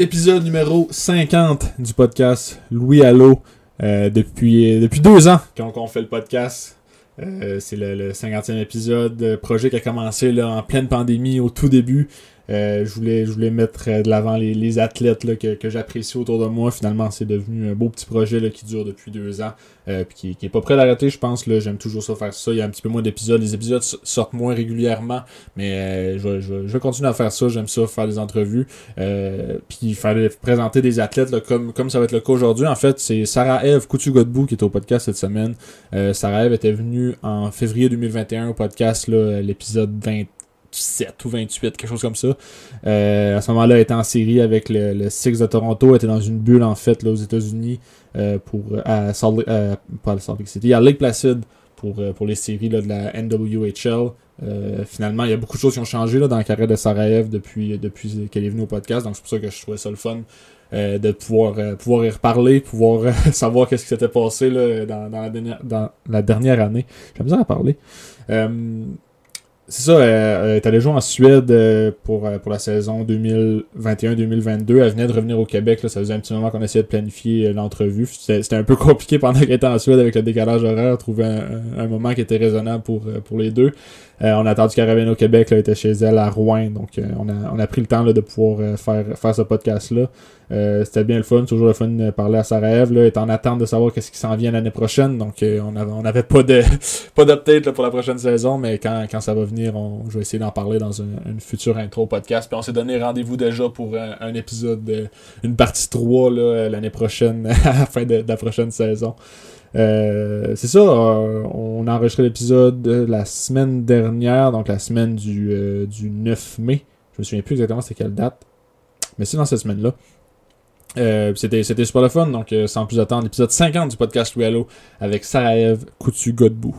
Épisode numéro 50 du podcast Louis Allo. Euh, depuis, depuis deux ans qu'on fait le podcast. Euh, c'est le, le 50e épisode. Projet qui a commencé là, en pleine pandémie au tout début. Euh, je, voulais, je voulais mettre de l'avant les, les athlètes là, que, que j'apprécie autour de moi. Finalement, c'est devenu un beau petit projet là, qui dure depuis deux ans. Euh, qui, qui est pas prêt d'arrêter, je pense. J'aime toujours ça faire ça. Il y a un petit peu moins d'épisodes. Les épisodes sortent moins régulièrement. Mais euh, je, je, je vais continuer à faire ça. J'aime ça, faire des entrevues. Euh, puis faire présenter des athlètes là, comme, comme ça va être le cas aujourd'hui. En fait, c'est Sarah Eve Coutu-Godbout qui est au podcast cette semaine. Euh, Sarah Eve était venue en février 2021 au podcast, l'épisode 20 27 ou 28, quelque chose comme ça. Euh, à ce moment-là, elle était en série avec le, le Six de Toronto, elle était dans une bulle en fait aux États-Unis euh, pour à Salt Lake, euh, pas à Salt Lake City, à Lake Placid pour, euh, pour les séries de la NWHL. Euh, finalement, il y a beaucoup de choses qui ont changé là, dans la carrière de Sarajev depuis, depuis qu'elle est venue au podcast, donc c'est pour ça que je trouvais ça le fun. Euh, de pouvoir euh, pouvoir y reparler, pouvoir euh, savoir qu'est-ce qui s'était passé là, dans, dans, la dernière, dans la dernière année. J'ai besoin à parler. Euh, c'est ça, euh, elle est allée jouer en Suède euh, pour, euh, pour la saison 2021-2022. Elle venait de revenir au Québec. Là, ça faisait un petit moment qu'on essayait de planifier l'entrevue. C'était, un peu compliqué pendant qu'elle était en Suède avec le décalage horaire, trouver un, un moment qui était raisonnable pour, pour les deux. Euh, on a attendu qu'elle au Québec, là, était chez elle à Rouen, donc euh, on, a, on a pris le temps là, de pouvoir euh, faire, faire ce podcast-là. c'était bien le fun, toujours le fun de parler à sa rêve, là, est en attente de savoir qu'est-ce qui s'en vient l'année prochaine, donc on avait, on avait pas de pas d'update pour la prochaine saison, mais quand, quand ça va venir, on, je vais essayer d'en parler dans une, une future intro podcast. Puis on s'est donné rendez-vous déjà pour un, épisode, une partie 3 là, l'année prochaine, à la fin de la prochaine saison. Euh, c'est ça, euh, on a enregistré l'épisode la semaine dernière, donc la semaine du, euh, du 9 mai. Je me souviens plus exactement c'était quelle date, mais c'est dans cette semaine-là. C'était, c'était super le fun, donc sans plus attendre, l'épisode 50 du podcast Hello avec Sarajev Coutu-Godbout.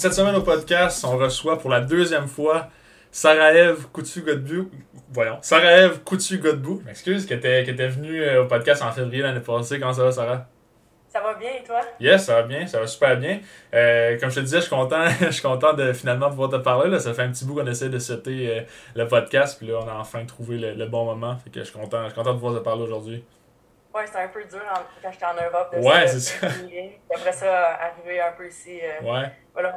Cette semaine au podcast, on reçoit pour la deuxième fois Sarajev Coutu-Godbout. Voyons, Sarajev Coutu-Godbout, m'excuse, qui était, qui était venue au podcast en février l'année passée. Comment ça va, Sarah? Ça va bien et toi? Yes, ça va bien, ça va super bien. Euh, comme je te disais, je suis content, je suis content de finalement pouvoir te parler. Là. Ça fait un petit bout qu'on essaie de setter euh, le podcast, puis là, on a enfin trouvé le, le, bon moment. Fait que je suis content, je suis content de pouvoir te parler aujourd'hui. Ouais, c'était un peu dur en, quand j'étais en Europe. De ouais, c'est ça. Après ça, arriver un peu ici. Euh, ouais.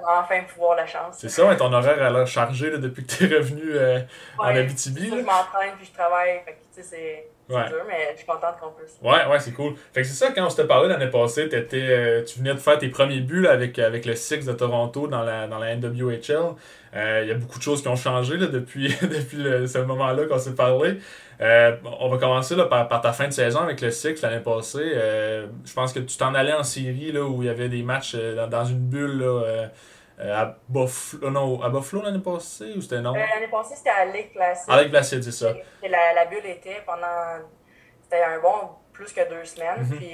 Enfin pouvoir la chance. C'est ça, ton horaire a l'air chargé là, depuis que tu es revenu euh, ouais, en Abitibi. je m'entraîne puis je travaille. Fait que, c'est. Ouais. dur, mais je suis contente qu'on puisse. Ouais, ouais, c'est cool. Fait que c'est ça, quand on s'était parlé l'année passée, étais, euh, tu venais de faire tes premiers buts là, avec, avec le Six de Toronto dans la, dans la NWHL. Il euh, y a beaucoup de choses qui ont changé là, depuis, depuis le, ce moment-là qu'on s'est parlé. Euh, on va commencer là, par, par, ta fin de saison avec le Six l'année passée. Euh, je pense que tu t'en allais en série là, où il y avait des matchs dans, dans une bulle. Là, à Buffalo, non, à Buffalo l'année passée ou c'était non? l'année passée, c'était à Lake Placid. À Lake Placid, c'est ça. La, la bulle était pendant. C'était un bon plus que deux semaines. Mm -hmm. Puis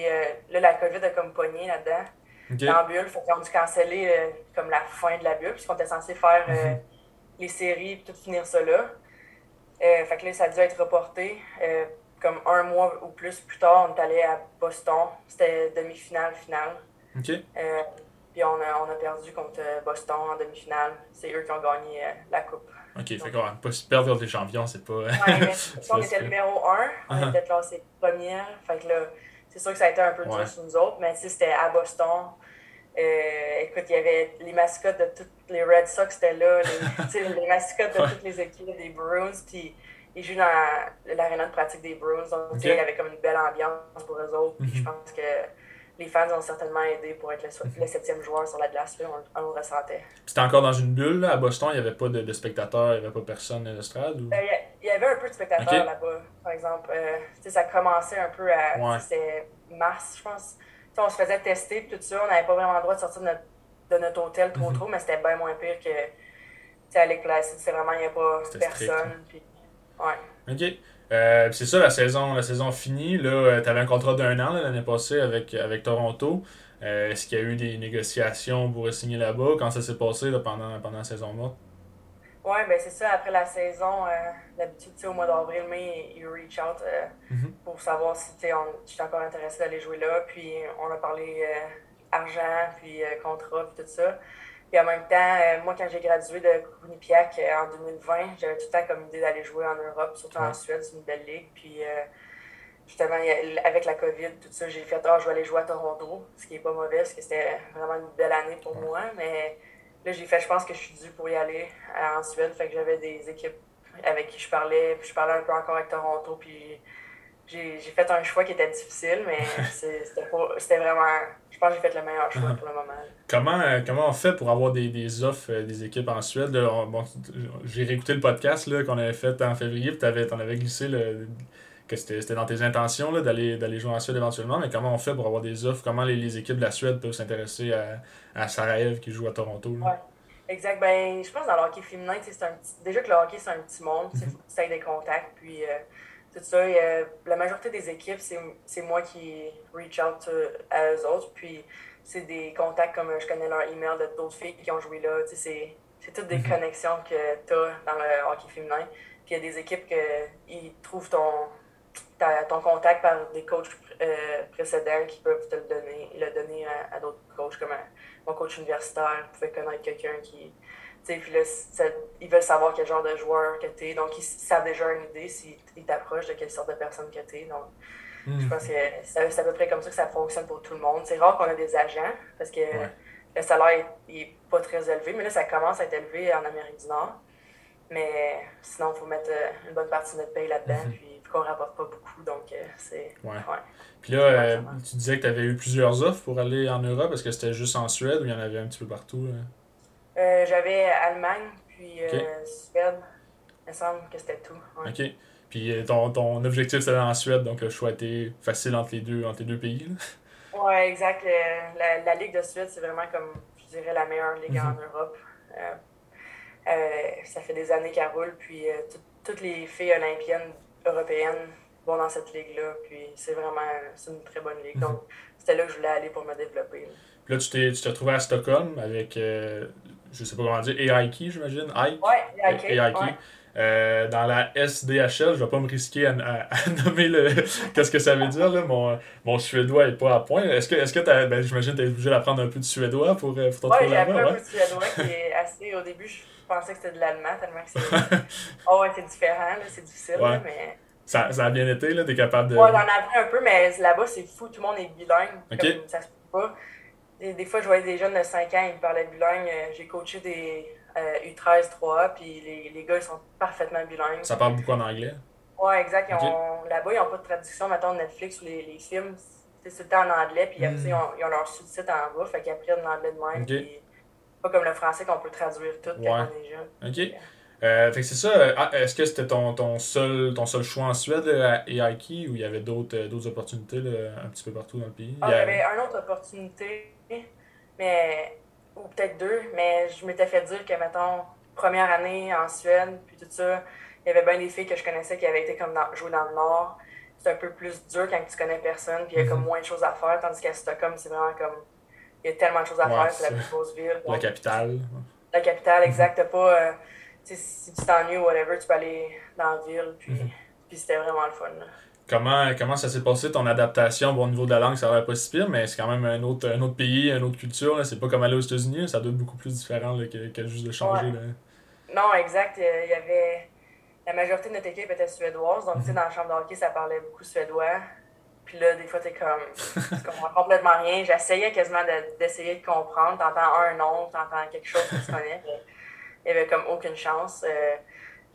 là, la COVID a comme pogné là-dedans. Okay. Dans la bulle. Fait qu'ils ont dû canceller euh, comme la fin de la bulle, puisqu'on était censé faire euh, mm -hmm. les séries et tout finir ça là. Euh, fait que là, ça a dû être reporté. comme un mois ou plus plus tard, on est allé à Boston. C'était demi-finale, finale. Okay. puis on a, on a perdu contre Boston en demi-finale. C'est eux qui ont gagné la coupe. OK, Donc, fait qu'on pas perdre contre les champions, c'est pas. ouais, on était numéro 1, on uh -huh. était classé première. Fait que là, c'est sûr que ça a été un peu dur ouais. sur nous autres, mais c'était à Boston. Euh, écoute, il y avait les mascottes de toutes les Red Sox, c'était là, les, les mascottes de toutes les équipes des Bruins, puis ils jouent dans l'aréna de pratique des Bruins, donc okay. il y avait comme une belle ambiance pour eux autres, puis mm -hmm. je pense que les fans ont certainement aidé pour être le, le septième joueur sur la glace, là, on, on le ressentait. C'était encore dans une bulle, là, à Boston, il n'y avait pas de, de spectateurs, il n'y avait pas personne à l'estrade? Ou... Euh, il y avait un peu de spectateurs okay. là-bas, par exemple. Euh, ça commençait un peu à... Ouais. C'était mars, je pense. T'sais, on se faisait tester et tout ça. On n'avait pas vraiment le droit de sortir de notre, de notre hôtel trop mm -hmm. trop, mais c'était bien moins pire que à Lake Placid. C'est vraiment, il n'y a pas personne. Puis, ouais. OK. Euh, c'est ça, la saison, la saison finie. Là, tu avais un contrat d'un an l'année passée avec, avec Toronto. Euh, Est-ce qu'il y a eu des négociations pour signer là-bas? Quand ça s'est passé là, pendant, pendant la saison morte? Ouais, ben c'est ça. Après la saison, euh, d'habitude, au mois d'avril, mai, ils reach out euh, mm-hmm. pour savoir si je suis encore intéressé d'aller jouer là. Puis on a parlé euh, argent, puis contrat, puis tout ça. Puis en même temps, moi, quand j'ai gradué de Quinnipiac en 2020, j'avais tout le temps comme idée d'aller jouer en Europe, surtout en Suède, c'est une belle ligue. Puis justement, avec la COVID, tout ça, j'ai fait, ah, je vais aller jouer à Toronto, ce qui n'est pas mauvais, parce que c'était vraiment une belle année pour moi. Mais Là, j'ai fait, je pense que je suis due pour y aller en Suède. Fait que j'avais des équipes avec qui je parlais. Puis je parlais un peu encore avec Toronto. Puis j'ai fait un choix qui était difficile, mais c'était vraiment. Je pense que j'ai fait le meilleur choix pour le moment. Comment, euh, comment on fait pour avoir des, des offres euh, des équipes en Suède? bon, j'ai réécouté le podcast qu'on avait fait en février, puis tu avais, glissé le, que c'était dans tes intentions d'aller jouer en Suède éventuellement, mais comment on fait pour avoir des offres? Comment les, les équipes de la Suède peuvent s'intéresser à, à Sarajevo qui joue à Toronto? Oui, exact. Ben, je pense que dans le hockey féminin, c'est un petit... déjà que le hockey, c'est un petit monde, mm ça a des contacts, puis euh, tout ça. la majorité des équipes, c'est moi qui reach out à eux autres, puis c'est des contacts comme je connais leur email de d'autres filles qui ont joué là. C'est toutes des mhm. connexions que tu as dans le hockey féminin. Puis il y a des équipes qui trouvent ton, ton contact par des coachs euh, précédents qui peuvent te le donner, le donner à, d'autres coachs, comme mon coach universitaire pouvait connaître quelqu'un qui. Puis là, ils veulent savoir quel genre de joueur que tu es. Donc, ils savent déjà une idée s'ils t'approchent de quelle sorte de personne que tu es. Donc, je hmm. pense que c'est à peu près comme ça que ça fonctionne pour tout le monde. C'est rare qu'on a des agents parce que le salaire n'est pas très élevé. Mais là, ça commence à être élevé en Amérique du Nord. Mais sinon, il faut mettre euh, une bonne partie de notre paye là-dedans. Mhm. Puis qu'on rapporte pas beaucoup. Donc, euh, c'est. Ouais. Puis là, euh, tu disais que tu avais eu plusieurs offres pour aller en Europe. Est-ce que c'était juste en Suède ou il y en avait un petit peu partout? Euh, J'avais Allemagne, puis Suède. Il me semble que c'était tout. OK. Puis ton, ton objectif, c'était en Suède, donc le choix était facile entre les deux, entre les deux pays. Oui, Ouais, exact. La, la, Ligue de Suède, c'est vraiment comme, je dirais, la meilleure ligue en mhm. Europe. ça fait des années qu'elle roule, puis toutes les filles olympiennes européennes vont dans cette ligue-là. Puis c'est vraiment une très bonne ligue. Donc, c'était là que je voulais aller pour me développer. Puis là, tu t'es, tu t'es retrouvé à Stockholm avec, euh, je sais pas comment dire, Aiki, j'imagine. Ouais, Aiki. Euh, dans la SDHL, je vais pas me risquer à, nommer le qu'est-ce que ça veut dire là. Mon, mon suédois est pas à point. Est-ce que est-ce que t'as, ben, j'imagine que tu es obligé d'apprendre un peu de suédois pour, euh, pour ton ouais, j'ai appris un peu de suédois qui est assez au début je pensais que c'était de l'allemand tellement que c'est oh ouais c'est différent là, c'est difficile mais ça, ça, a bien été, là, t'es capable de. Ouais, j'en ai appris un peu, mais là-bas, c'est fou, tout le monde est bilingue. Comme ça se peut pas. Des, fois, je voyais des jeunes de 5 ans, ils parlaient bilingue. Euh, j'ai coaché des U13 3A, puis les, les, gars, ils sont parfaitement bilingues. Ça parle beaucoup en anglais? Ouais, exact. Là-bas, ils n'ont pas de traduction, mettons, Netflix ou les, les films. C'est tout le temps en anglais, puis après, hmm. ils, ont, ils, ont, leur sous-titres en bas, fait qu'ils apprennent l'anglais de même. Puis, pas comme le français qu'on peut traduire tout quand on est jeune. OK. Euh, fait que c'est ça. Euh, ah, est-ce que c'était ton, ton, seul, ton seul choix en Suède à Aiki ou il y avait d'autres, euh, d'autres opportunités un petit peu partout dans le pays? Ah, il y avait une autre opportunité, mais ou peut-être deux, mais je m'étais fait dire que, mettons, première année en Suède, puis tout ça, il y avait bien des filles que je connaissais qui avaient été comme dans, jouer dans le Nord. C'est un peu plus dur quand tu connais personne, puis il y a comme mhm. moins de choses à faire, tandis qu'à Stockholm, c'est vraiment comme. Il y a tellement de choses à faire, c'est la plus grosse ville. La capitale. La capitale, exact. T'as pas si tu t'ennuies ou whatever, tu peux aller dans la ville. Puis, mhm. puis c'était vraiment le fun. Comment, comment ça s'est passé ton adaptation? Bon, au niveau de la langue ça va pas si pire mais c'est quand même un autre, un autre pays une autre culture c'est pas comme aller aux États-Unis ça doit être beaucoup plus différent là, que, que, juste de changer là. non exact il y avait la majorité de notre équipe était suédoise donc tu sais mhm. dans la chambre de hockey ça parlait beaucoup suédois puis là des fois t'es comme tu comprends complètement rien j'essayais quasiment d'essayer de, comprendre t'entends un nom t'entends quelque chose que tu connais il n'y avait comme aucune chance. Euh,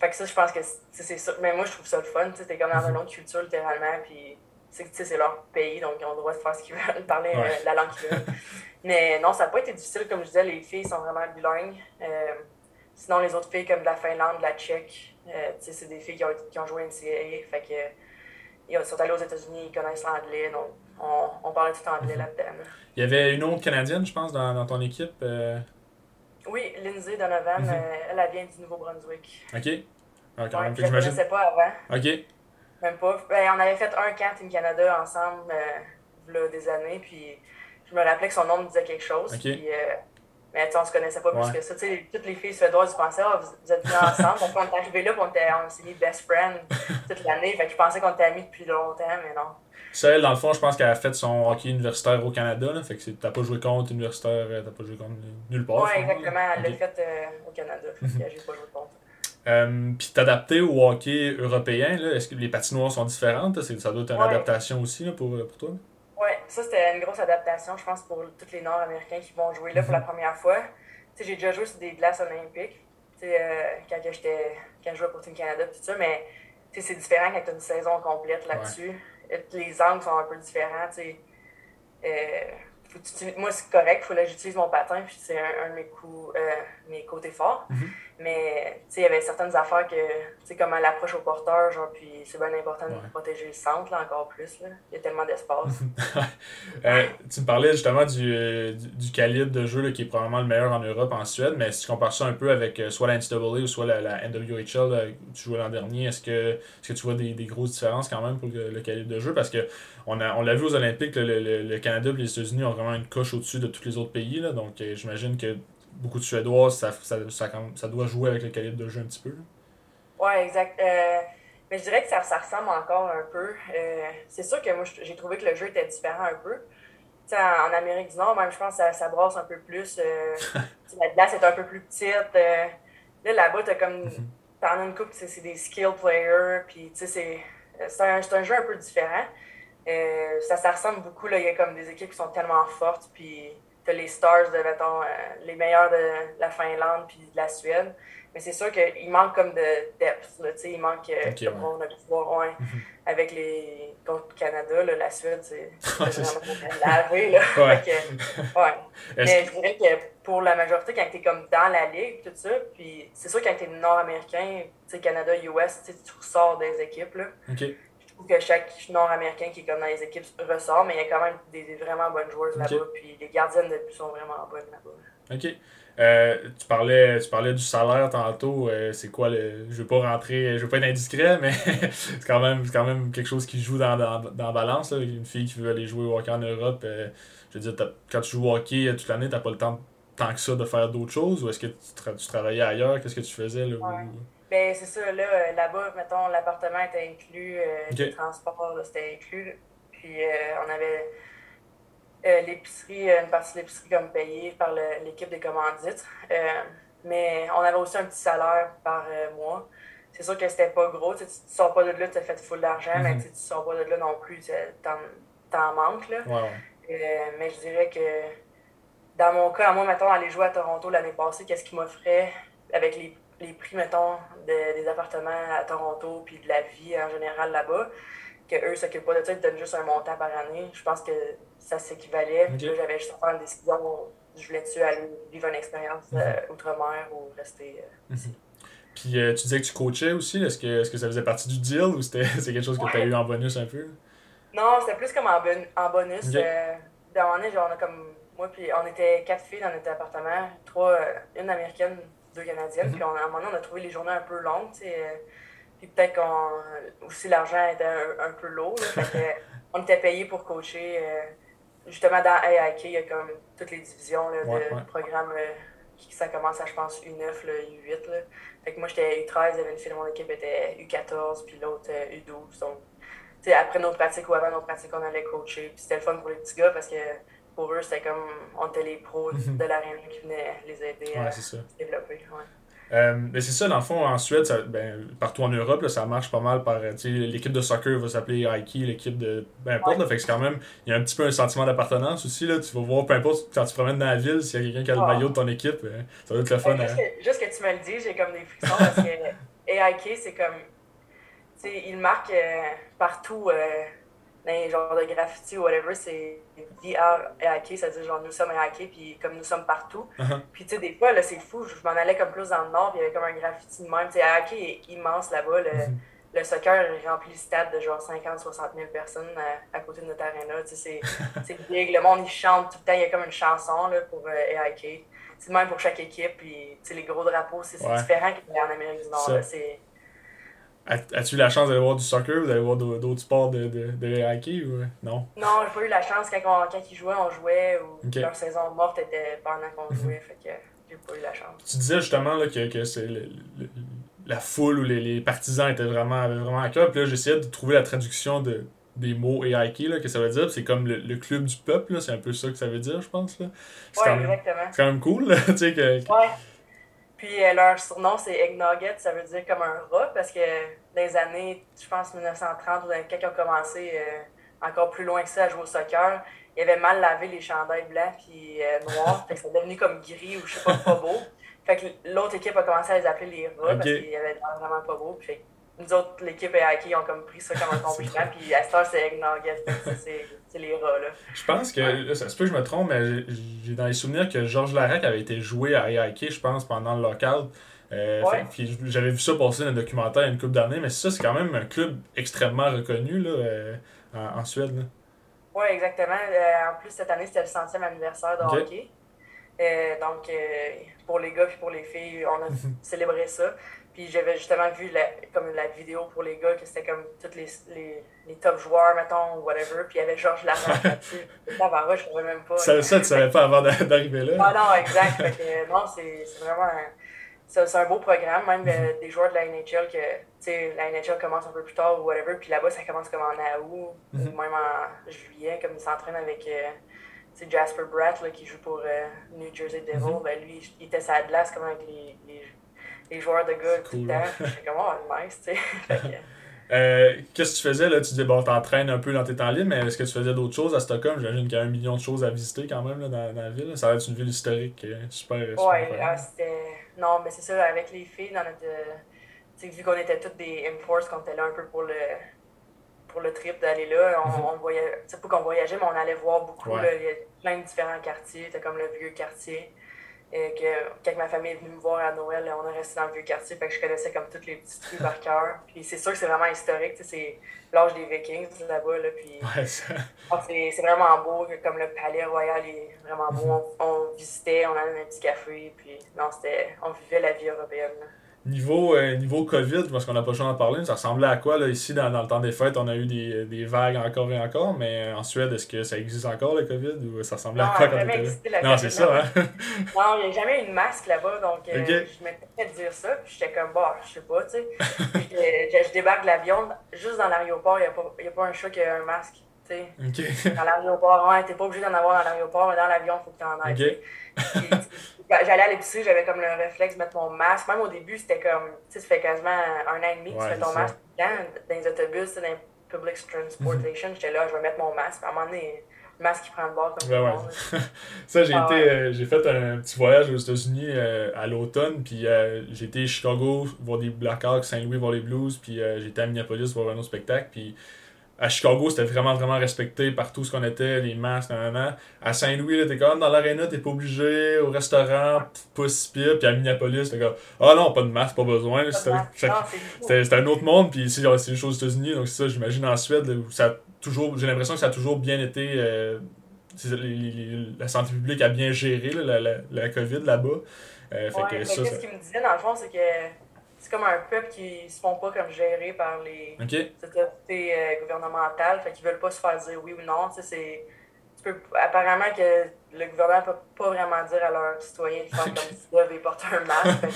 fait que ça, je pense que c'est ça. Mais moi, je trouve ça le fun. Tu es comme dans une autre culture, littéralement. Puis, c'est leur pays, donc ils ont le droit de faire ce qu'ils veulent, parler euh, la langue qu'ils veulent. Mais non, ça n'a pas été difficile. Comme je disais, les filles sont vraiment bilingues. Euh, sinon, les autres filles, comme de la Finlande, de la Tchèque, c'est des filles qui ont, qui ont joué NCAA. Fait que, ils sont allés aux États-Unis, ils connaissent l'anglais. Donc, on, on parlait tout anglais là-dedans. Il y avait une autre Canadienne, je pense, dans, dans ton équipe. Oui, Lindsay Donovan, euh, elle, vient du Nouveau-Brunswick. OK. Ah, quand même, je ne connaissais pas avant. OK. Même pas. Ben, on avait fait un camp Team Canada ensemble, euh, là, des années, puis je me rappelais que son nom me disait quelque chose. Puis, euh, Mais on se connaissait pas plus que ça. sais toutes les filles suédoises, pensais, oh, vous, êtes venus ensemble. Donc, on est arrivé là, on, on s'est mis best friend toute l'année. Fait que je pensais qu'on était amis depuis longtemps, mais non. Ça, elle, dans le fond, je pense qu'elle a fait son hockey universitaire au Canada. Là, fait que t'as pas joué contre universitaire, euh, t'as pas joué contre nulle part. Oui, exactement. Elle l'a fait euh, au Canada. j'ai pas joué contre. Euh, puis t'adapter au hockey européen, est-ce que les patinoires sont différentes? Ça doit être une adaptation aussi là, pour, pour toi? Oui, ça c'était une grosse adaptation, je pense, pour tous les Nord-Américains qui vont jouer là pour la mhm. première fois. J'ai déjà joué sur des glaces olympiques euh, quand, quand je jouais pour Team Canada, tout ça, mais c'est différent quand tu as une saison complète là-dessus. Les angles sont un peu différents. Euh, moi, c'est correct, il faut que j'utilise mon patin, puis c'est un, de mes, coups, euh, mes côtés forts. Mhm. Mais il y avait certaines affaires que, tu sais, comme l'approche au porteur, genre, puis c'est bien important de protéger le centre, là, encore plus. Là. Il y a tellement d'espace. euh, tu me parlais justement du, du, calibre de jeu là, qui est probablement le meilleur en Europe, en Suède, mais si tu compares ça un peu avec euh, soit la NCAA ou soit la, la NWHL où tu jouais l'an dernier, est-ce que, est que tu vois des, des, grosses différences quand même pour le, calibre de jeu? Parce que on, a, on l'a vu aux Olympiques, le, le, le, Canada et les États-Unis ont vraiment une coche au-dessus de tous les autres pays, là, donc euh, j'imagine que beaucoup de Suédois, ça, ça, ça, doit jouer avec le calibre de jeu un petit peu. Oui, exact. Euh, mais je dirais que ça, ça ressemble encore un peu. Euh, c'est sûr que moi, j'ai trouvé que le jeu était différent un peu. En, en, Amérique du Nord, même, je pense que ça, ça brasse un peu plus. Euh, la glace est un peu plus petite. là, là-bas, t'as comme. Mhm. T'en as une coupe, c'est des skill players. Puis, tu sais, c'est un, un, jeu un peu différent. ça, ça ressemble beaucoup. Là, il y a comme des équipes qui sont tellement fortes. Puis, tu les stars de, mettons, euh, les meilleurs de la Finlande puis de la Suède. Mais c'est sûr qu'il manque comme de depth. Là, il manque euh, okay, on a pu voir ouais, mhm. avec les contre le Canada, là, la Suède, c'est vraiment lavé. Là. Ouais. que, ouais. Mais je dirais que pour la majorité, quand tu es comme dans la ligue, tout ça, puis c'est sûr quand tu es nord-américain, Canada, US, tu ressors des équipes. Là trouve que chaque Nord-Américain qui est comme dans les équipes ressort, mais il y a quand même des, vraiment bonnes joueuses là-bas. Puis les gardiennes de but sont vraiment bonnes là-bas. OK. Euh, tu, parlais, tu parlais du salaire tantôt. Euh, c'est quoi le. Je veux pas rentrer. Je veux pas être indiscret, mais c'est quand, même, quand même quelque chose qui joue dans, dans, dans balance. Là. Une fille qui veut aller jouer au hockey en Europe, euh, je veux dire, quand tu joues au hockey toute l'année, t'as pas le temps tant que ça de faire d'autres choses ou est-ce que tu, travaillais ailleurs? Qu'est-ce que tu faisais? Là, ben, c'est ça, là, euh, là-bas, mettons, l'appartement était inclus, euh, le transport, c'était inclus. Puis euh, on avait l'épicerie, une partie de l'épicerie comme payée par l'équipe des commandites. mais on avait aussi un petit salaire par mois. C'est sûr que c'était pas gros. Tu, ne sors pas de là, tu as fait full d'argent, mais mhm. tu sors pas de là non plus, t'en manques. Là. mais je dirais que dans mon cas, moi, mettons, aller jouer à Toronto l'année passée, qu'est-ce qui m'offrait avec les les prix, mettons, des appartements à Toronto, puis de la vie en général là-bas, qu'eux ne s'occupent pas de ça, ils donnent juste un montant par année. Je pense que ça s'équivalait. j'avais juste à faire une décision. Je voulais-tu aller vivre une expérience mhm. euh, outre-mer ou rester euh, ici? Puis euh, tu disais que tu coachais aussi. Est-ce que, est que ça faisait partie du deal ou c'était c'est quelque chose que tu as eu en bonus un peu? Non, c'était plus comme en, en bonus. dans mon année, on a comme. Moi, puis on était quatre filles dans notre appartement. Trois, une américaine, deux Canadiennes. Mhm. Puis on, à un moment donné, on a trouvé les journées un peu longues. Euh, puis peut-être qu'on aussi l'argent était un, peu lourd. on était payé pour coacher. Euh, justement, dans AIK, il y a comme toutes les divisions là, de programme. Euh, qui ça commence à, je pense, U9, U8. Là. Fait que moi, j'étais U13, il y avait une fille de mon équipe était U14, puis l'autre U12. Donc, après nos pratiques ou avant nos pratiques, on allait coacher. Puis c'était le fun pour les petits gars parce que pour eux, c'était comme on était les pros mhm. de l'arène qui venaient les aider à se développer. Euh, mais c'est ça, dans le fond, en Suède, ben, partout en Europe, là, ça marche pas mal par. L'équipe de soccer va s'appeler Aiki, l'équipe de. Peu importe, fait que c'est quand même. Il y a un petit peu un sentiment d'appartenance aussi. Là, tu vas voir, peu importe, quand tu te promènes dans la ville, s'il y a quelqu'un qui a le maillot de ton équipe, euh, ça va être le fun. Juste, hein. que, juste, que, tu me le dis, j'ai comme des frissons parce que AIK, c'est comme. Tu sais, il marque euh, partout dans les genres de graffiti ou whatever, c'est VR hacké, ça veut dire genre nous sommes hackés, puis comme nous sommes partout. Uh-huh. Puis tu sais, des fois, là, c'est fou, je m'en allais comme plus dans le nord, puis il y avait comme un graffiti de même. Tu sais, hacké est immense là-bas. Le, mm-hmm. le, soccer remplit le stade de genre 50-60 000 personnes à, côté de notre arena. Tu sais, c'est big, le monde il chante tout le temps, il y a comme une chanson là, pour euh, C'est même pour chaque équipe, puis tu sais, les gros drapeaux, c'est différent qu'en Amérique du Nord. C'est As-tu eu la chance d'aller voir du soccer ou d'aller voir d'autres sports de, de, de hockey ou non? Non, j'ai pas eu la chance. Quand, on, quand ils jouaient, on jouait ou leur saison morte était pendant qu'on jouait. fait que j'ai pas eu la chance. Tu disais justement là, que, que c'est la foule ou les, les, partisans étaient vraiment, avaient vraiment à cœur. Puis là, j'essayais de trouver la traduction de, des mots et hockey, là, que ça veut dire. C'est comme le, le, club du peuple, c'est un peu ça que ça veut dire, je pense. Là. Ouais, exactement. C'est quand même cool, tu sais, que... Ouais. Puis euh, leur surnom, c'est Egg Nugget, ça veut dire comme un rat, parce que dans les années, je pense 1930, quand ils ont commencé euh, encore plus loin que ça à jouer au soccer, ils avaient mal lavé les chandails blancs puis euh, noirs, fait que c'est devenu comme gris ou je sais pas, pas beau. Fait que l'autre équipe a commencé à les appeler les rats parce qu'ils avaient vraiment pas beau. Puis nous autres, l'équipe et hockey ont comme pris ça comme un compliment. puis à cette heure, c'est Egg Nugget, c'est les rats. Là. Je pense que, ça se peut que je me trompe, mais j'ai dans les souvenirs que Georges Larac avait été joué à hockey, je pense, pendant le local. Euh, j'avais vu ça passer dans un documentaire il y a une couple d'années, mais ça, c'est quand même un club extrêmement reconnu là, euh, en, Suède. Oui, exactement. Euh, en plus, cette année, c'était le centième anniversaire de hockey. donc, pour les gars et pour les filles, on a célébré ça. Puis j'avais justement vu la, comme la vidéo pour les gars, que c'était comme tous les, les, les, top joueurs, mettons, ou whatever. Puis il y avait Georges Larac là-dessus. Je ne savais même pas. Ça, ça tu savais pas avant d'arriver là? Ah non, exact. que, non, c'est vraiment un, c'est un beau programme, même euh, des joueurs de la NHL que, tu sais, la NHL commence un peu plus tard ou whatever, puis là-bas, ça commence comme en août, mhm. même en juillet, comme ils s'entraînent avec, euh, Jasper Bratt, là, qui joue pour euh, New Jersey Devil, mhm. ben lui, il était sa glace comme avec les, les, les joueurs de gars tout le temps, j'étais comme, oh, nice, tu sais. Euh, qu'est-ce que tu faisais là? Tu dis, bon, t'entraînes un peu dans tes temps libres, mais est-ce que tu faisais d'autres choses à Stockholm? J'imagine qu'il y a un million de choses à visiter quand même là, dans, la ville. Ça va être une ville historique super. super ouais, c'était non, mais c'est ça, avec les filles, dans notre. sais, vu qu'on était toutes des M-Force, qu'on était là un peu pour le, pour le trip d'aller là, on, mhm. on voyait. C'est pas qu'on voyageait, mais on allait voir beaucoup. Là, il y a plein de différents quartiers. C'était comme le vieux quartier. Que, quand ma famille est venue me voir à Noël, on est resté dans le vieux quartier, fait que je connaissais comme toutes les petites rues par cœur. Puis c'est sûr que c'est vraiment historique, c'est l'âge des Vikings là-bas. Là, puis ah, c'est vraiment beau, comme le palais royal est vraiment beau. Mhm. on, on, visitait, on allait dans un petit café, puis non, c'était, on vivait la vie européenne. Niveau, euh, niveau COVID, parce qu'on n'a pas le choix d'en parler, ça ressemblait à quoi là, ici dans, dans, le temps des fêtes? On a eu des, des vagues encore et encore, mais en Suède, est-ce que ça existe encore le COVID ou ça ressemblait à quoi quand là? Non, c'est ça, hein? non, il n'y a jamais eu de masque là-bas, donc euh, je m'étais fait dire ça, puis j'étais comme, bah, je sais pas, tu sais. je, je, débarque de l'avion, juste dans l'aéroport, il n'y a, pas, a pas un chat qui a un masque. sais. Dans l'aéroport, ouais, t'es pas obligé d'en avoir dans l'aéroport, mais dans l'avion, il faut que tu en aies. J'allais à l'épicerie, j'avais comme le réflexe de mettre mon masque. Même au début, c'était comme, tu sais, ça fait quasiment un an et demi que tu fais ton masque dans, dans les autobus, dans les public transportation. J'étais là, je vais mettre mon masque. À un moment donné, le masque qui prend le bord comme ouais, ouais. ça, j'ai ah été, euh, j'ai fait un petit voyage aux États-Unis euh, à l'automne, puis euh, j'ai été à Chicago voir des Blackhawks, Saint-Louis voir les Blues, puis j'étais à Minneapolis voir un autre spectacle, puis à Chicago, c'était vraiment, vraiment respecté par tout ce qu'on était, les masques, nan, À Saint-Louis, t'es comme dans l'aréna, t'es pas obligé, au restaurant, pas si pire. Puis à Minneapolis, t'es comme, ah oh non, pas de masque, pas besoin. C'était un autre monde, puis ici, c'est les choses aux États-Unis, donc c'est ça, j'imagine en Suède, ça toujours, j'ai l'impression que ça a toujours bien été. Euh, la santé publique a bien géré la, la, la, COVID là-bas. Euh, fait que ça, ce qu'il me disait, dans le fond, c'est que c'est comme un peuple qui se font pas comme géré par les autorités euh, gouvernementales, fait qu'ils veulent pas se faire dire oui ou non. C'est, tu peux, apparemment que le gouvernement peut pas vraiment dire à leurs citoyens de faire comme s'ils doivent porter un masque.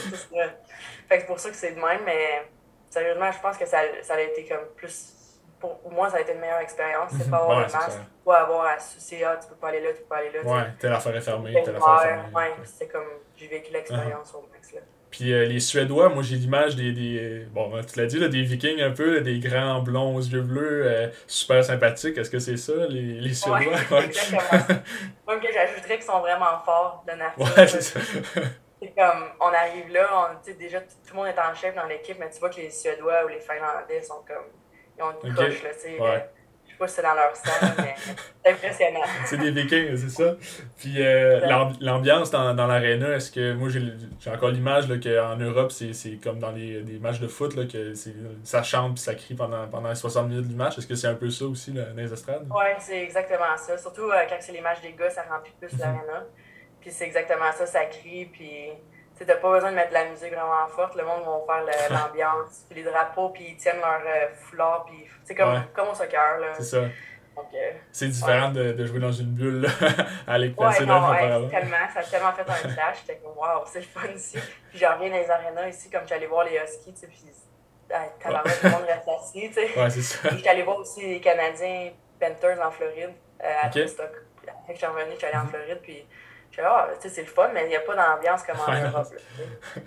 fait, c'est pour ça que c'est de même, mais sérieusement, je pense que ça, ça a été comme plus pour moi, ça a été une meilleure expérience. C'est pas avoir ouais, le masque, peux avoir à soucier, ah, tu peux pas aller là, tu peux pas aller là. Ouais, telle affaire est fermée, telle affaire est fermée. Ouais, c'est comme, j'ai vécu l'expérience au max là. Puis euh, les Suédois, moi j'ai l'image des, des. Bon, tu l'as dit, là, des Vikings un peu, des grands blonds aux yeux bleus, euh, super sympathiques. Est-ce que c'est ça, les, les Suédois? Ouais, exactement. Même que j'ajouterais qu'ils sont vraiment forts de nature. Ouais, c'est ça. c'est comme, on arrive là, on, déjà, tout, le monde est en chef dans l'équipe, mais tu vois que les Suédois ou les Finlandais sont comme. Ils ont une coche, là, tu sais. Ouais c'est dans leur sang, mais c'est impressionnant. c'est des vikings, c'est ça. Puis euh, l'ambiance dans, dans l'aréna, est-ce que moi j'ai encore l'image qu'en Europe, c'est comme dans les, des matchs de foot, là, que ça chante puis ça crie pendant, pendant les 60 minutes du match. Est-ce que c'est un peu ça aussi là, dans les estrades? Oui, c'est exactement ça. Surtout euh, quand c'est les matchs des gars, ça remplit plus mm l'aréna. Puis c'est exactement ça, ça crie, puis t'as pas besoin de mettre de la musique vraiment forte, le monde va faire l'ambiance, puis les drapeaux, puis ils tiennent leur euh, foulard, puis c'est comme, comme au soccer. C'est ça. Euh, c'est différent de, de, jouer dans une bulle là, à aller passer ouais, non, ouais, tellement, ça a tellement fait un flash, j'étais comme waouh, c'est le fun ici. Puis j'en reviens dans les arénas ici, comme j'allais voir les Huskies, tu sais, puis tabarouette, ouais. tout le monde reste assis, tu sais. Ouais, c'est ça. Puis j'allais voir aussi les Canadiens Panthers en Floride, euh, à okay. Stock. Après que je suis revenu, je suis allé en mhm. Floride, puis je ah, tu sais, c'est le fun, mais il n'y a pas d'ambiance comme en Europe.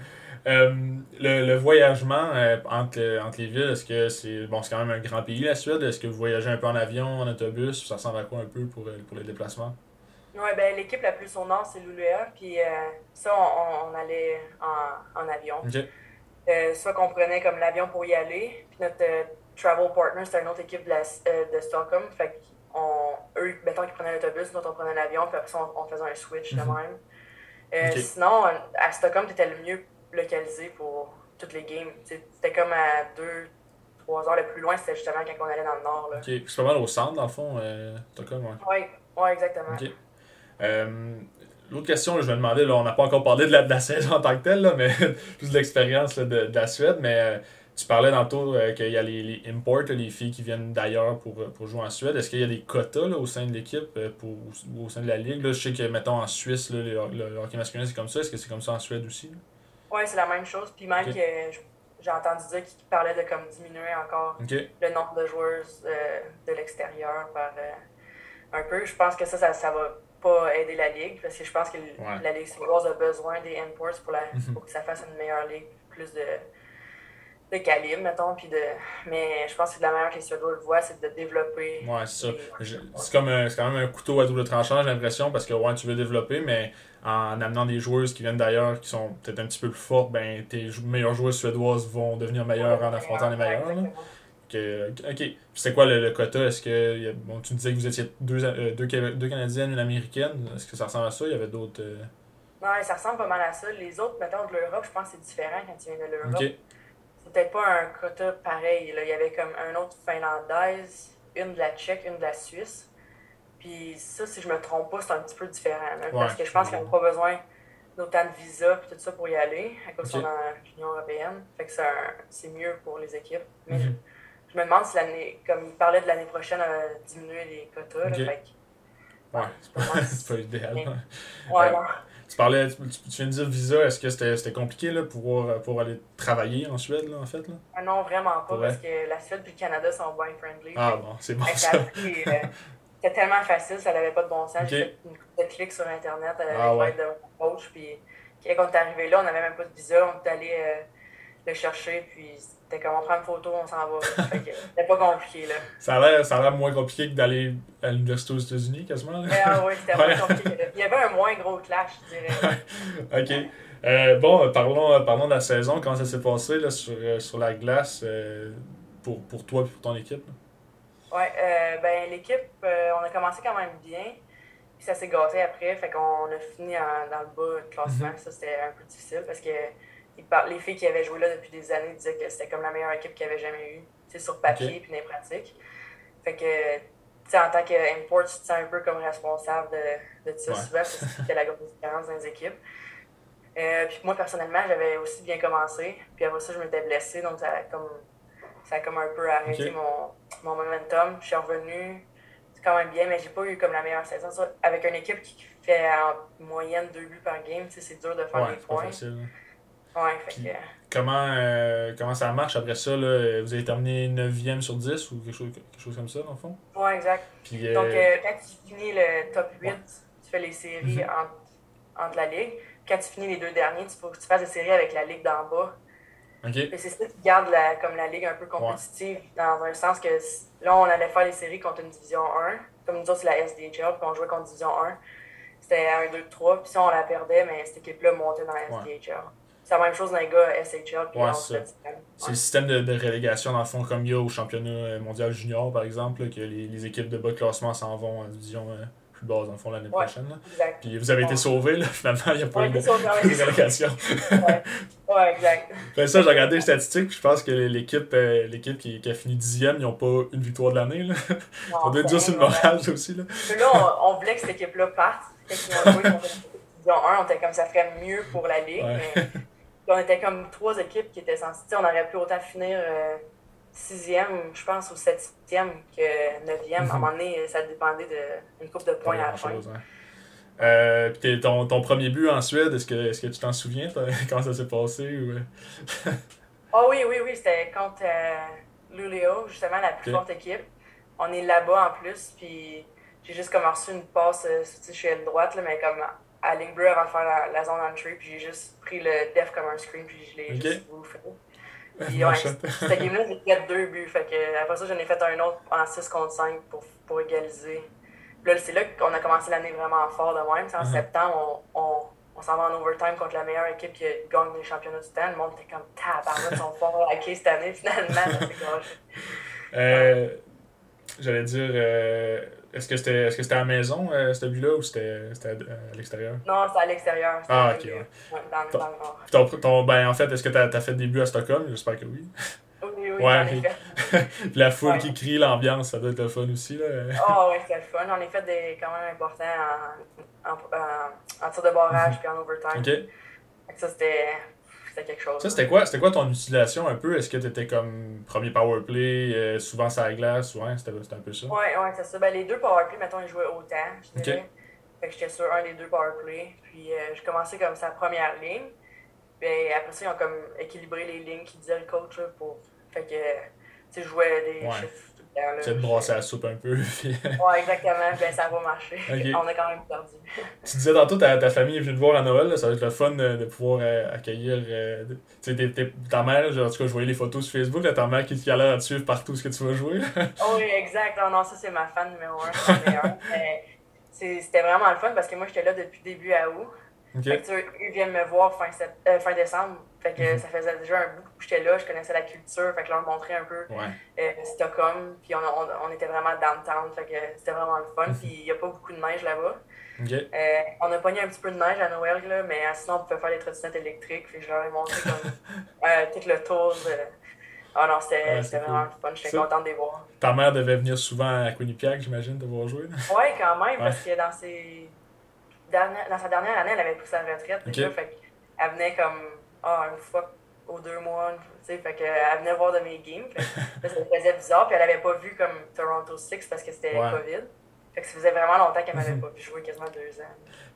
Euh, le, le, voyagement euh, entre, entre les villes, est-ce que c'est bon c'est quand même un grand pays la Suède? Est-ce que vous voyagez un peu en avion, en autobus? Ça ressemble à quoi un peu pour, euh, pour les déplacements? Oui, ben l'équipe la plus au nord, c'est Lulea. Puis ça, on, on, allait en, en avion. soit qu'on prenait comme l'avion pour y aller. Puis notre travel partner, c'était une autre équipe de, la, de Stockholm. Fait eux, mettons qu'ils prenaient l'autobus, nous on prenait l'avion. Puis après ça, on, faisait un switch de mhm. même. Sinon, à Stockholm, c'était le mieux localisé pour toutes les games. C'était comme à 2 3 heures le plus loin, c'était justement quand on allait dans le nord. Là. Ok, c'est pas mal au centre dans le fond, euh, Stockholm, ouais. Oui, ouais, exactement. Euh, L'autre question, je me demandais, là, on n'a pas encore parlé de la, de la saison en tant que telle, là, mais plus de l'expérience de, de, la Suède, mais euh, tu parlais dans le euh, qu'il y a les, les imports, les filles qui viennent d'ailleurs pour, pour jouer en Suède. Est-ce qu'il y a des quotas là, au sein de l'équipe euh, pour, ou au sein de la ligue? Là, je sais que, mettons, en Suisse, là, le, le hockey masculin, c'est comme ça. Est-ce que c'est comme ça en Suède aussi? Oui, c'est la même chose. Puis même que j'ai entendu dire qu'il parlait de comme diminuer encore le nombre de joueurs euh, de l'extérieur par euh, un peu. Je pense que ça, ça, ça va pas aider la ligue parce que je pense que la Ligue suédoise a besoin des imports pour, la, mhm. pour que ça fasse une meilleure ligue, plus de, de calibre, mettons. Puis de... Mais je pense que la manière que les Suédois le voient, c'est de développer. Ouais, c'est ça. C'est comme quand même un couteau à double tranchant, j'ai l'impression, parce que ouais, tu veux développer, mais en amenant des joueuses qui viennent d'ailleurs, qui sont peut-être un petit peu plus fortes, ben, tes meilleures joueuses suédoises vont devenir meilleures en affrontant les meilleures. ok. C'est quoi le, quota? Est-ce que. Bon, tu disais que vous étiez deux, euh, deux, deux Canadiennes, une Américaine. Est-ce que ça ressemble à ça? Il y avait d'autres. Euh... Ouais, ça ressemble pas mal à ça. Les autres, mettons, de l'Europe, je pense que c'est différent quand tu viens de l'Europe. C'est peut-être pas un quota pareil. Là. Il y avait comme un autre finlandaise, une de la Tchèque, une de la Suisse. Puis ça, si je me trompe pas, c'est un petit peu différent. parce que je pense qu'ils n'ont pas besoin d'autant de visa et tout ça pour y aller, à cause qu'ils sont dans l'Union européenne. Fait que c'est mieux pour les équipes. Mais mhm. je, me demande si l'année, comme il parlait de l'année prochaine, à diminuer les quotas. Là, fait que, ouais, c'est pas, idéal. Ouais, Tu parlais, tu, viens de dire visa, est-ce que c'était compliqué là, pour, pour aller travailler en Suède, là, en fait? Là? Ah non, vraiment pas, parce que la Suède et le Canada sont bien friendly. Ah bon, c'est bon. Ça. C'était tellement facile, ça n'avait pas de bon sens. J'ai fait une de clics sur Internet avec ah, l'aide de mon coach. Puis quand on est arrivé là, on n'avait même pas de visa. On est allé euh, le chercher. Puis c'était comme on prend une photo, on s'en va. c'était pas compliqué. Là. Ça a l'air moins compliqué que d'aller à l'université aux États-Unis, quasiment. Là. Ah, oui, c'était moins compliqué. Il y avait un moins gros clash, je dirais. ok. Euh, bon, parlons, parlons de la saison. Comment ça s'est passé là, sur, euh, sur la glace pour, pour toi et pour ton équipe? Oui, euh, ben, l'équipe, euh, on a commencé quand même bien. Puis ça s'est gâté après. Fait qu'on a fini dans le bas de classement. Mhm. Ça, c'était un peu difficile parce que les filles qui avaient joué là depuis des années disaient que c'était comme la meilleure équipe qu'ils avaient jamais eue, sur papier puis dans les pratiques. Fait que, en tant qu'import, tu te sens un peu comme responsable de, de tout ça souvent parce que c'était la grosse différence dans les équipes. Euh, puis moi, personnellement, j'avais aussi bien commencé. Puis après ça, je m'étais blessée. Donc, ça a comme ça a comme un peu arrêté mon, mon momentum. Je suis revenu, c'est quand même bien, mais j'ai pas eu comme la meilleure saison. avec une équipe qui fait en moyenne deux buts par game, c'est dur de faire des points. Facile. Ouais, fait que... Comment, euh, comment ça marche après ça? Là? Vous avez terminé 9e sur 10 ou quelque chose, quelque chose comme ça, dans le fond? Ouais, exact. Euh, Donc, euh, quand tu finis le top 8, tu fais les séries mhm. entre, entre, la ligue. Quand tu finis les deux derniers, tu faut que tu fasses des séries avec la ligue d'en bas. Okay. C'est ça qui garde la, comme la ligue un peu compétitive, dans un sens que là, on allait faire les séries contre une division 1. Comme nous autres, c'est la SDHL, puis on jouait contre division 1. C'était 1, 2, 3, puis si on la perdait, mais cette équipe-là montait dans la SDHL. C'est la même chose dans les gars SHL. Ouais, c'est C'est le système de, de, relégation, dans le fond, comme il y a au championnat mondial junior, par exemple, que les, les, équipes de bas de classement s'en vont en division euh, plus basse, dans le fond, l'année prochaine. Là. Puis vous avez été sauvés, là, finalement, il n'y a pas eu de, de relégation. ouais. ouais, exact. Ça, j'ai regardé les statistiques, je pense que l'équipe euh, l'équipe qui, qui, a fini dixième, ils n'ont pas une victoire de l'année. On doit dire sur le moral, aussi. Là, là on, on, voulait que cette équipe-là parte. Quand ils ont joué, division 1, on était comme ça ferait mieux pour la Ligue. Mais, on était comme trois équipes qui étaient censées. On aurait pu autant finir euh, sixième, je pense, ou septième que neuvième. À un mhm. moment donné, ça dépendait d'une coupe de points à la fin. Euh, ton, ton, premier but en Suède, est-ce que, est que tu t'en souviens quand ça s'est passé? Ou... oh oui, oui, oui, c'était contre euh, Luleå, justement, la plus forte équipe. On est là-bas en plus, puis j'ai juste comme reçu une passe, euh, je suis à droite, là, mais comme à ligne bleue avant de faire la, la zone entry, puis j'ai juste pris le def comme un screen, puis je l'ai juste bouffé. Puis ouais, cette game-là, j'ai fait deux buts. Fait que, après ça, j'en ai fait un autre en 6 contre 5 pour, pour égaliser. Là, c'est là qu'on a commencé l'année vraiment fort de même. en uh-huh. septembre, on, on, on s'en va en overtime contre la meilleure équipe qui gagne les championnats du temps. Le monde était comme tabac, ils sont forts à cette année, finalement. euh, J'allais dire, euh, est-ce que c'était est -ce c'était à la maison, euh, ce but-là, ou c'était à, l'extérieur? Non, c'était à l'extérieur. Ah, ok, ouais. dans, dans, le Ton, ton, ben, en fait, est-ce que tu as, fait des buts à Stockholm? J'espère que oui. Oui, oui, ouais. Puis la foule qui crie, l'ambiance, ça doit être le fun aussi. Là. oh, oui, c'était le fun. On a fait des quand même importants en, en, en tir de barrage puis en overtime. OK. Ça, c'était c'était quelque chose. Ça, c'était quoi, c'était quoi ton utilisation un peu? Est-ce que tu étais comme premier powerplay, euh, souvent sur la glace? Ouais, c'était, un peu ça. Ouais, ouais, c'est ça. Ben, les deux powerplay, mettons, ils jouaient autant, je dirais. Fait que j'étais sur un des deux powerplay. Puis euh, je commençais comme sa première ligne. Puis après ça, ils ont comme équilibré les lignes qui disaient le coach pour. Fait que, tu sais, je jouais des chiffres tu vas te brasser la soupe un peu. ouais, exactement. Ben, ça va marcher. On a quand même perdu. tu disais tantôt, ta, ta famille est venue te voir à Noël. ça va être le fun de, pouvoir euh, accueillir euh, ta mère. Genre, en tout cas, je voyais les photos sur Facebook. Là, ta mère qui, qui a l'air de suivre partout ce que tu vas jouer. oh, oui, exact. Non, non ça, c'est ma fan numéro un. C'était vraiment le fun parce que moi, j'étais là depuis début à août. Fait que, ils viennent me voir fin, euh, fin décembre. Fait que mhm. ça faisait déjà un bout que j'étais là, je connaissais la culture, fait que leur montrais un peu euh, Stockholm, puis on, on, on, était vraiment downtown, fait que c'était vraiment le fun, mhm. puis il n'y a pas beaucoup de neige là-bas. Euh, on a pogné un petit peu de neige à Noël, là, mais sinon on pouvait faire des trottinettes électriques, puis je leur ai montré comme euh, tout le tour de... Ah non, c'était vraiment le fun, j'étais contente de les voir. Ta mère devait venir souvent à Quinnipiac, j'imagine, de voir jouer? Oui, quand même, parce que dans, ses... dans sa dernière année, elle avait pris sa retraite, déjà, fait qu'elle venait comme ah, une fois aux deux mois, tu sais, fait qu'elle venait voir de mes games. Fait, ça me faisait bizarre, puis elle avait pas vu comme Toronto 6 parce que c'était COVID. Fait que ça faisait vraiment longtemps qu'elle m'avait pas vu jouer, quasiment deux ans.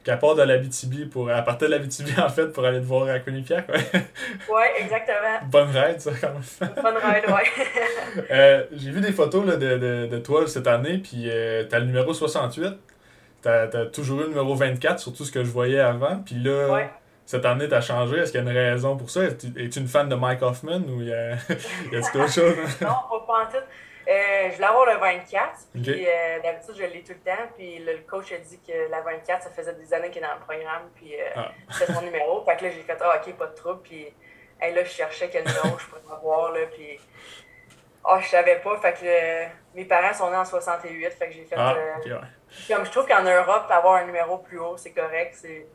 Qu'à part de la BTB, pour, à partir de la BTB, en fait, pour aller te voir à Quinnipiac, ouais. ouais, exactement. Bonne ride, ça, quand même. Bonne ride, ouais. euh, J'ai vu des photos là, de, de, de, toi cette année, puis euh, t'as le numéro 68. T'as as toujours eu le numéro 24, surtout ce que je voyais avant. Puis là, ouais cette année, t'as changé. Est-ce qu'il y a une raison pour ça? Es-tu une fan de Mike Hoffman ou y a, y a autre chose? non, pas en tout. Euh, je voulais avoir le 24. Puis euh, d'habitude, je l'ai tout le temps. Puis le, coach a dit que la 24, ça faisait des années qu'il est dans le programme. Puis euh, ah. c'était son numéro. Fait que là, j'ai fait, ah, ok, pas de trouble. Puis là, je cherchais quel numéro je pourrais avoir. Là, puis ah, je savais pas. Fait que mes parents sont nés en 68. Fait que j'ai fait. Ah, comme je trouve qu'en Europe, avoir un numéro plus haut, c'est correct. C'est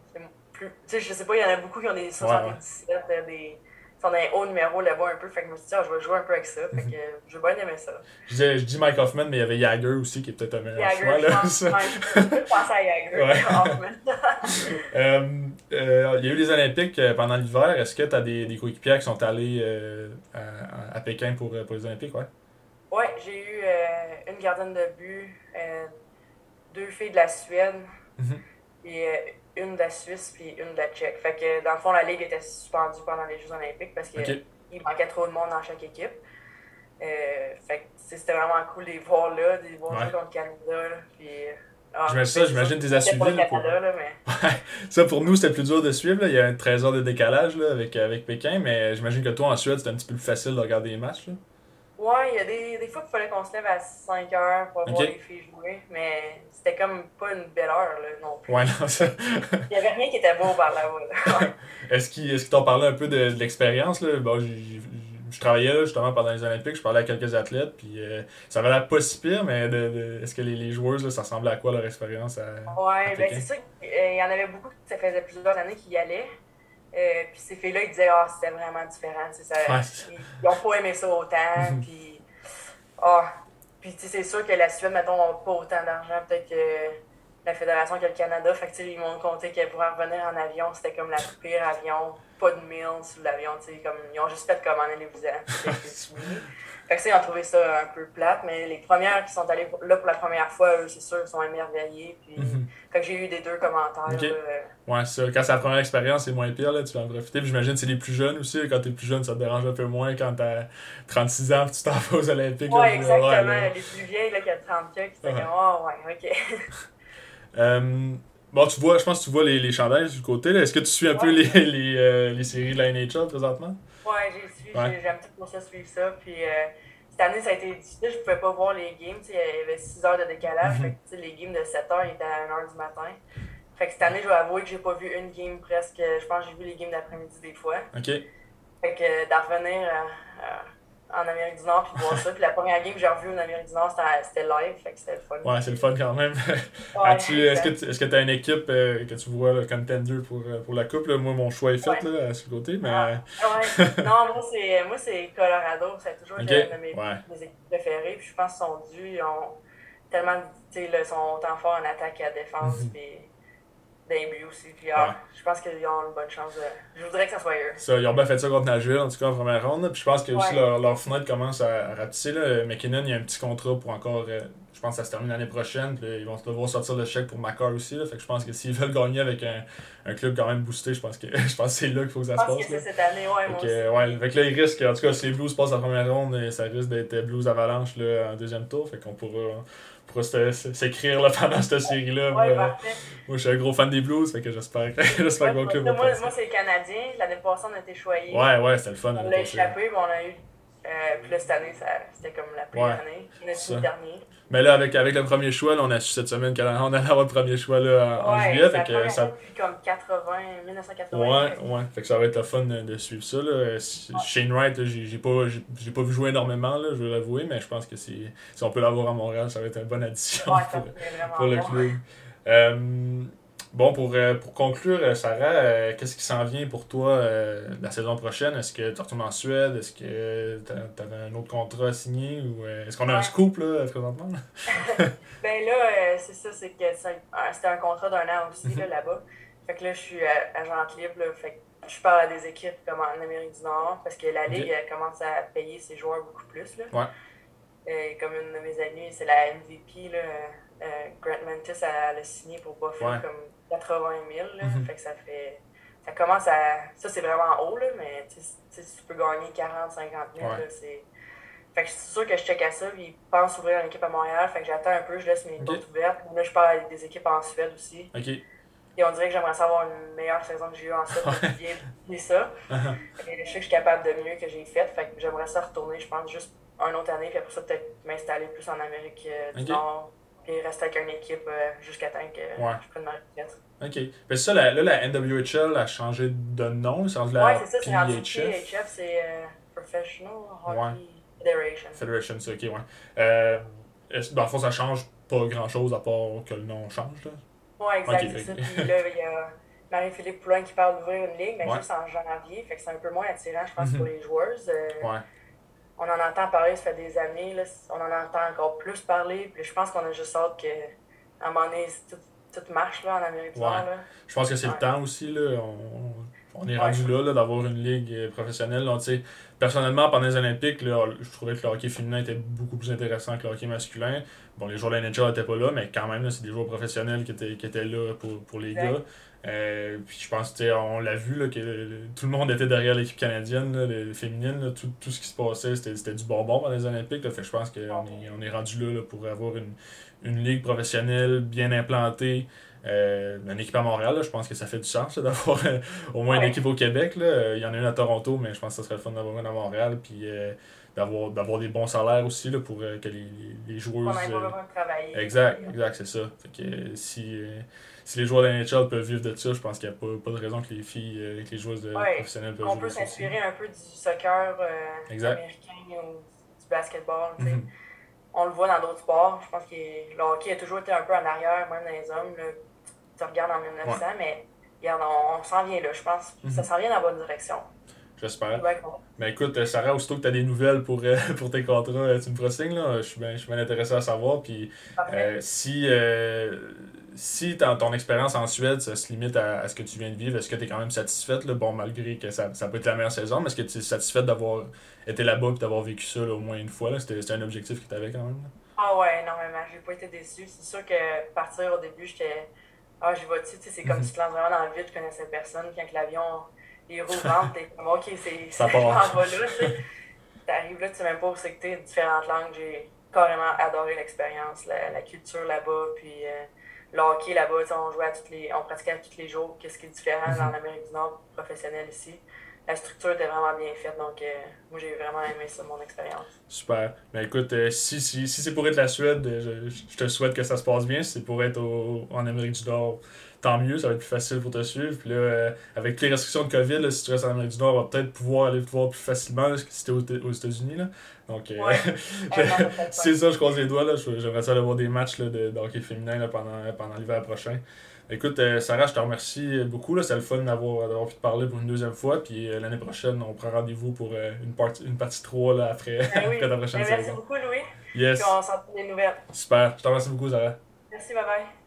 tu sais, je sais pas, il y en a beaucoup qui ont des 77, ouais, ouais. des. un haut numéro là-bas un peu. Fait que je me suis dit, ah, je vais jouer un peu avec ça. Fait que je vais bien aimer ça. Je dis, je dis Mike Hoffman, mais il y avait Jagger aussi qui est peut-être un meilleur choix. Là, je penser à Jagger. euh, euh, il y a eu les Olympiques euh, pendant l'hiver. Est-ce que tu as des, des coéquipiers qui sont allés euh, à, à, Pékin pour, pour les Olympiques? Ouais, ouais j'ai eu une gardienne de but, deux filles de la Suède. Mm-hmm. Et une de la Suisse puis une de la Tchèque. Fait que dans le fond, la ligue était suspendue pendant les Jeux Olympiques parce qu'il manquait trop de monde dans chaque équipe. Euh, fait que c'était vraiment cool de les voir là, de les voir ouais. contre Canada. Là, puis, ah, ça, j'imagine des à suivre. Pour... ça, pour nous, c'était plus dur de suivre. Là. Il y a un 13 heures de décalage là, avec, avec Pékin, mais j'imagine que toi, en Suède, c'était un petit peu plus facile de regarder les matchs. Là. Ouais, il y a des, des fois qu'il fallait qu'on se lève à 5 heures pour voir les filles jouer, mais comme pas une belle heure là, non plus. Ouais, non, ça. il n'y avait rien qui était beau par là-bas. est-ce qu'ils est t'ont parlé un peu de, de l'expérience? Bon, je travaillais là, justement pendant les Olympiques, je parlais à quelques athlètes, puis euh, ça avait l'air pas si pire, mais de, de, est-ce que les, les joueuses, là, ça ressemblait à quoi leur expérience à, Ouais, ben c'est ça, il y en avait beaucoup, ça faisait plusieurs années qu'ils y allaient. Euh, puis ces filles-là, ils disaient, ah, oh, c'était vraiment différent. Ça, ils, ils, ont pas aimé ça autant. puis, ah, puis c'est sûr que la Suède, mettons, n'a pas autant d'argent. Peut-être que la fédération que le Canada. Fait que, ils m'ont compté qu'elle pourrait revenir en avion. C'était comme la pire avion, pas de meal sur l'avion. Comme, ils ont juste fait commander les vous Fait que, ils ont trouvé ça un peu plate, mais les premières qui sont allées là pour la première fois, eux, c'est sûr, ils sont émerveillés. Puis. Fait que j'ai eu des deux commentaires. ouais, ça. Quand c'est la première expérience, c'est moins pire, là, tu vas en profiter. Puis j'imagine que c'est les plus jeunes aussi. Quand t'es plus jeune, ça te dérange un peu moins quand t'as 36 ans, tu t'en vas aux Olympiques. Ouais, exactement. les plus vieilles, là, qui ont 30 ans, qui étaient comme, oh, ouais, ok. Euh, bon, tu vois, je pense que tu vois les, les chandails du côté. Est-ce que tu suis un peu les, les, euh, les, séries de la NHL présentement? Ouais, j'ai suivi. J'aime tout ça suivre ça. Puis euh, cette année, ça a été difficile. Je pouvais pas voir les games. Il y avait 6 heures de décalage. Mm les games de 7 heures étaient à 1 heure du matin. Fait que cette année, je dois avouer que j'ai pas vu une game presque. Je pense que j'ai vu les games d'après-midi des fois. OK. Fait que d'en revenir en Amérique du Nord puis voir ça. Puis la première game que j'ai revue en Amérique du Nord, c'était live, fait que c'était le fun. Ouais, c'est le fun quand même. est-ce que tu as une équipe euh, que tu vois comme contender pour, euh, pour la coupe? Là? Moi, mon choix est fait là, à ce côté, mais... Ah, ouais. non, moi, c'est Colorado. Ça a toujours été une de mes, équipes préférées. Puis je pense qu'ils sont dus, ils ont tellement, sais, sont autant forts en attaque qu'à défense. Mhm. puis d'un aussi. Puis, ah, je pense qu'ils ont une bonne chance. Je voudrais que ça soit eux. Ça, ils ont bien fait ça contre Nashville, en tout cas en première ronde. Puis je pense que aussi leur, leur, fenêtre commence à, ratisser. Là. McKinnon, il y a un petit contrat pour encore. Euh, je pense que ça se termine l'année prochaine. Puis ils vont devoir sortir le chèque pour Macar aussi. Là. Fait que je pense que s'ils veulent gagner avec un, un, club quand même boosté, je pense que, je pense que c'est là qu'il faut que ça se passe. Je pense que c'est cette année, ouais. Moi que, ouais, avec là, ils risquent. En tout cas, si les Blues passent la première ronde, ça risque d'être Blues Avalanche là, en deuxième tour. Fait qu'on pourra pour s'écrire pendant cette série-là? moi, je suis un gros fan des Blues, fait que j'espère que, ouais, club Moi, moi c'est le Canadien. L'année passée, on a été choyés. Ouais, ouais, c'était le fun. On l'a échappé, mais on a eu euh, puis là, cette année, c'était comme la pire année. On a dernier. Mais là, avec, avec le premier choix, là, on a su cette semaine qu'on allait avoir le premier choix là, en, juillet. Fait que ça... Depuis comme 80, 1980. Ouais, ouais. Fait que ça va être le fun de, suivre ça. Là. Shane Wright, j'ai pas, pas vu jouer énormément, là, je veux l'avouer, mais je pense que si, si on peut l'avoir à Montréal, ça va être une bonne addition pour, pour, le club. Euh, Bon, pour, euh, pour conclure, euh, Sarah, euh, qu'est-ce qui s'en vient pour toi la saison prochaine? Est-ce que tu retournes en Suède? Est-ce que tu as, un autre contrat à signer? Ou est-ce qu'on a un scoop là, présentement? ben là, c'est ça, c'est que c'était un contrat d'un an aussi là, là-bas. Fait que là, je suis agent libre. Là, fait que je parle à des équipes comme en Amérique du Nord parce que la Ligue commence à payer ses joueurs beaucoup plus. Là. Ouais. comme une de mes amies, c'est la MVP. Là, Grant Mantis, elle, a signé pour Buffalo comme 80 000. Là, mhm. Fait que ça fait. Ça commence à. Ça, c'est vraiment haut, là, mais tu peux gagner 40, 50 000. Là, c'est... Fait que c'est sûr que je check à ça, puis ils pensent ouvrir une équipe à Montréal. Fait que j'attends un peu, je laisse mes portes ouvertes. Là, je parle avec des équipes en Suède aussi. Et on dirait que j'aimerais savoir une meilleure saison que j'ai eue en Suède pour bien ça. Uh-huh. je sais que je suis capable de mieux que j'ai fait. Fait que j'aimerais ça retourner, je pense, juste une autre année, puis après ça, peut-être m'installer plus en Amérique euh, du Nord et rester avec une équipe euh, jusqu'à temps que je prenne ma retraite. OK. Mais c'est ça, la, là, la NWHL a changé de nom, c'est rendu la Ouais, c'est ça, c'est rendu PHF, c'est euh, Professional Hockey Federation. Federation, c'est ok, ouais. Euh, dans le fond, ça change pas grand-chose à part que le nom change, là? Ouais, exact, c'est ça. Puis là, il y a Marie-Philippe Poulin qui parle d'ouvrir une ligue, mais juste en janvier, fait que c'est un peu moins attirant, je pense, pour les joueurs. ouais on en entend parler, ça fait des années, là, on en entend encore plus parler. Puis je pense qu'on a juste hâte qu'à un moment donné, tout, tout marche là, en Amérique du Nord. Je pense que c'est le temps aussi. Là. On, on est rendu là, là d'avoir une ligue euh, professionnelle. Donc, personnellement, pendant les Olympiques, là, je trouvais que le hockey féminin était beaucoup plus intéressant que le hockey masculin. Bon, les joueurs de la NHL n'étaient pas là, mais quand même, c'est des joueurs professionnels qui étaient, qui étaient là pour, pour les gars. Euh, puis je pense on l'a vu là, que tout le monde était derrière l'équipe canadienne, là, les, féminines, tout, tout, ce qui se passait, c'était du bonbon pendant les Olympiques. Là, fait je pense qu'on est, on est rendu là, pour avoir une, une ligue professionnelle bien implantée. Euh, une équipe à Montréal, je pense que ça fait du sens d'avoir euh, au moins une équipe au Québec. Là. Il y en a une à Toronto, mais je pense que ça serait le fun d'avoir une à Montréal. Puis d'avoir, d'avoir des bons salaires aussi là, pour que les, les joueurs. exact, exact, c'est ça. Fait que, si si les joueurs de NHL peuvent vivre de ça, je pense qu'il n'y a pas, pas, de raison que les filles, euh, que les joueuses de, professionnelles peuvent on vivre de ça. On peut s'inspirer un peu du soccer euh, américain ou du basketball. Mm On le voit dans d'autres sports. Je pense que le hockey a toujours été un peu en arrière, même dans les hommes. Là. Tu regardes en 1900, mais regarde, on, s'en vient là. Je pense que ça s'en vient dans la bonne direction. J'espère. Mais écoute, Sarah, aussitôt que tu as des nouvelles pour, euh, pour tes contrats, tu me feras signe. Là. Je suis bien intéressé à savoir. Puis, si si ton expérience en Suède, ça se limite à, ce que tu viens de vivre, est-ce que tu es quand même satisfaite, là, bon, malgré que ça, ça peut être la meilleure saison, mais est-ce que tu es satisfaite d'avoir été là-bas et d'avoir vécu ça au moins une fois? C'était un objectif que tu avais quand même? Ah ouais, énormément. J'ai pas été déçu. C'est sûr que partir au début, j'étais. Ah, j'y vais-tu, c'est comme mhm. si tu te lances vraiment dans le vide, je connaissais personne. Quand l'avion, les roues rentrent, t'es comme, ok, c'est. Ça part. là, T'arrives là, tu sais même pas où c'est que t'es, différentes langues. J'ai carrément adoré l'expérience, la, culture là-bas, puis. Euh, le hockey là-bas, on jouait à toutes les, on pratiquait tous les jours, qu'est-ce qui est différent dans mhm. l'Amérique du Nord professionnel ici. La structure était vraiment bien faite, donc euh, moi j'ai vraiment aimé ça, mon expérience. Super. Ben écoute, euh, si, si, si c'est pour être la Suède, euh, je, te souhaite que ça se passe bien. Si c'est pour être en Amérique du Nord, tant mieux, ça va être plus facile pour te suivre. Puis là, avec les restrictions de COVID, si tu restes en Amérique du Nord, on va peut-être pouvoir aller te voir plus facilement si tu es aux, États-Unis. Donc, c'est ça, je croise les doigts. J'aimerais ça aller voir des matchs là, de, hockey féminin pendant, pendant l'hiver prochain. Écoute, euh, Sarah, je te remercie beaucoup. C'est le fun d'avoir pu te parler pour une deuxième fois. Puis euh, l'année prochaine, on prend rendez-vous pour euh, une, partie, une partie 3 là, après, ben oui. ta prochaine ben, saison. Merci beaucoup, Louis. Yes. Puis on s'en des nouvelles. Super. Je te remercie beaucoup, Sarah. Merci, bye bye.